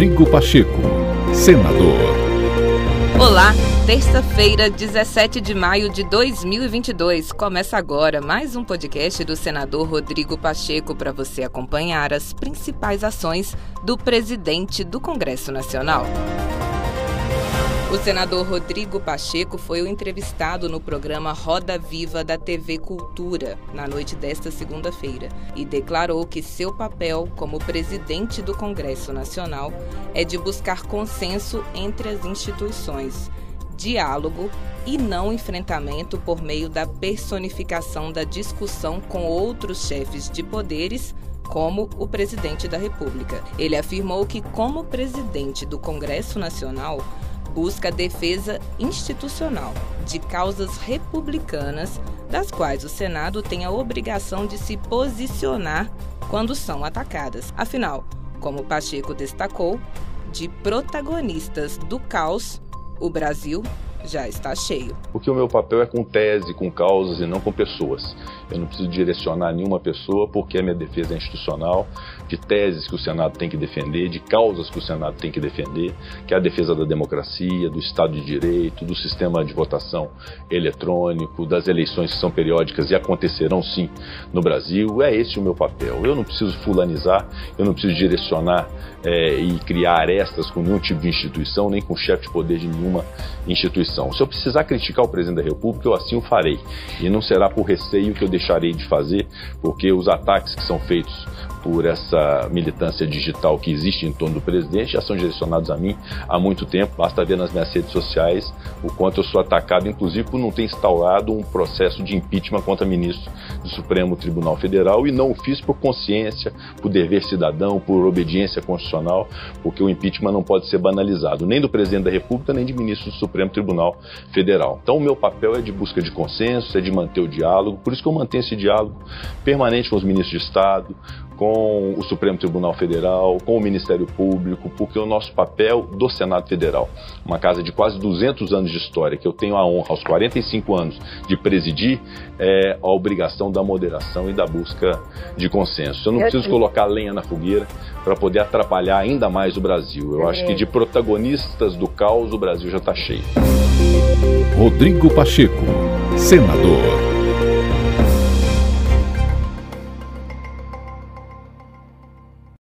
Rodrigo Pacheco, senador. Olá, terça-feira, 17 de maio de 2022. Começa agora mais um podcast do senador Rodrigo Pacheco para você acompanhar as principais ações do presidente do Congresso Nacional. O senador Rodrigo Pacheco foi o entrevistado no programa Roda Viva da TV Cultura na noite desta segunda-feira e declarou que seu papel como presidente do Congresso Nacional é de buscar consenso entre as instituições, diálogo e não enfrentamento por meio da personificação da discussão com outros chefes de poderes como o presidente da República. Ele afirmou que, como presidente do Congresso Nacional, busca a defesa institucional de causas republicanas, das quais o Senado tem a obrigação de se posicionar quando são atacadas. Afinal, como Pacheco destacou, de protagonistas do caos, o Brasil já está cheio. Porque o meu papel é com tese, com causas e não com pessoas. Eu não preciso direcionar nenhuma pessoa porque a minha defesa é institucional, de teses que o Senado tem que defender, de causas que o Senado tem que defender, que é a defesa da democracia, do Estado de Direito, do sistema de votação eletrônico, das eleições que são periódicas e acontecerão sim no Brasil. É esse o meu papel. Eu não preciso fulanizar, eu não preciso direcionar é, e criar arestas com nenhum tipo de instituição, nem com chefe de poder de nenhuma instituição. Se eu precisar criticar o presidente da República, eu assim o farei. E não será por receio que eu deixarei de fazer, porque os ataques que são feitos por essa militância digital que existe em torno do presidente já são direcionados a mim há muito tempo. Basta ver nas minhas redes sociais o quanto eu sou atacado, inclusive por não ter instaurado um processo de impeachment contra ministros do Supremo Tribunal Federal e não o fiz por consciência, por dever cidadão, por obediência constitucional, porque o impeachment não pode ser banalizado, nem do presidente da República, nem de ministros do Supremo Tribunal Federal. Então, o meu papel é de busca de consenso, é de manter o diálogo, por isso que eu mantenho esse diálogo permanente com os ministros de Estado, com o Supremo Tribunal Federal, com o Ministério Público, porque o nosso papel do Senado Federal, uma casa de quase 200 anos de história, que eu tenho a honra aos 45 anos de presidir, é a obrigação da moderação e da busca de consenso. Eu não preciso colocar lenha na fogueira para poder atrapalhar ainda mais o Brasil. Eu acho que de protagonistas do caos o Brasil já está cheio. Rodrigo Pacheco, senador.